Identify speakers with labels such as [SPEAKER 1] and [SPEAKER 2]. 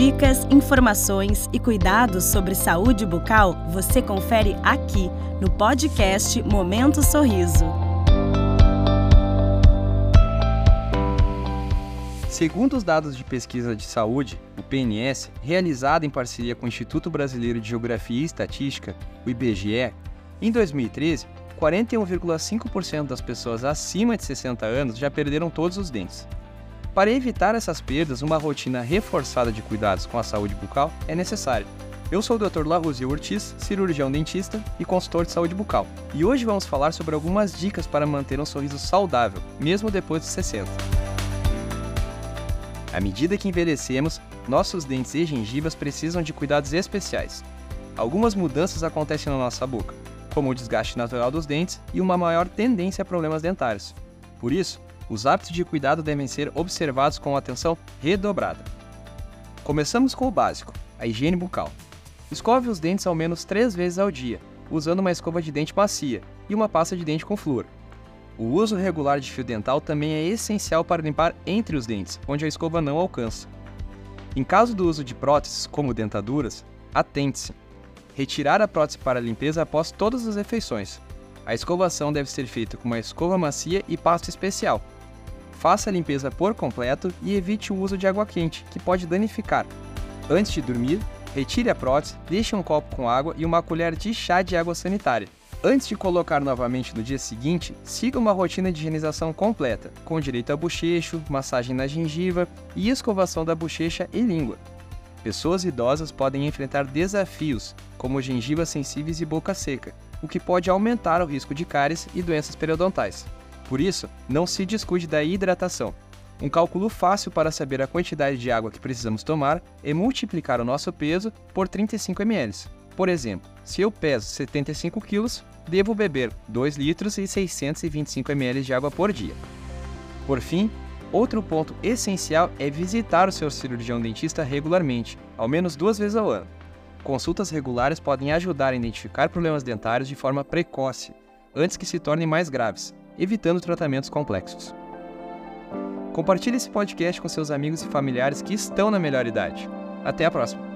[SPEAKER 1] Dicas, informações e cuidados sobre saúde bucal você confere aqui no podcast Momento Sorriso.
[SPEAKER 2] Segundo os dados de pesquisa de saúde, o PNS, realizado em parceria com o Instituto Brasileiro de Geografia e Estatística, o IBGE, em 2013, 41,5% das pessoas acima de 60 anos já perderam todos os dentes. Para evitar essas perdas, uma rotina reforçada de cuidados com a saúde bucal é necessária. Eu sou o Dr. Laruzio Ortiz, cirurgião dentista e consultor de saúde bucal, e hoje vamos falar sobre algumas dicas para manter um sorriso saudável, mesmo depois dos 60. À medida que envelhecemos, nossos dentes e gengivas precisam de cuidados especiais. Algumas mudanças acontecem na nossa boca, como o desgaste natural dos dentes e uma maior tendência a problemas dentários. Por isso, os hábitos de cuidado devem ser observados com atenção redobrada. Começamos com o básico, a higiene bucal. Escove os dentes ao menos três vezes ao dia, usando uma escova de dente macia e uma pasta de dente com flúor. O uso regular de fio dental também é essencial para limpar entre os dentes, onde a escova não alcança. Em caso do uso de próteses, como dentaduras, atente-se. Retirar a prótese para limpeza após todas as refeições. A escovação deve ser feita com uma escova macia e pasta especial, Faça a limpeza por completo e evite o uso de água quente, que pode danificar. Antes de dormir, retire a prótese, deixe um copo com água e uma colher de chá de água sanitária. Antes de colocar novamente no dia seguinte, siga uma rotina de higienização completa, com direito a bochecho, massagem na gengiva e escovação da bochecha e língua. Pessoas idosas podem enfrentar desafios, como gengivas sensíveis e boca seca, o que pode aumentar o risco de cáries e doenças periodontais. Por isso, não se descuide da hidratação. Um cálculo fácil para saber a quantidade de água que precisamos tomar é multiplicar o nosso peso por 35 ml. Por exemplo, se eu peso 75 kg, devo beber 2 litros e 625 ml de água por dia. Por fim, outro ponto essencial é visitar o seu cirurgião dentista regularmente, ao menos duas vezes ao ano. Consultas regulares podem ajudar a identificar problemas dentários de forma precoce, antes que se tornem mais graves, evitando tratamentos complexos. Compartilhe esse podcast com seus amigos e familiares que estão na melhor idade. Até a próxima!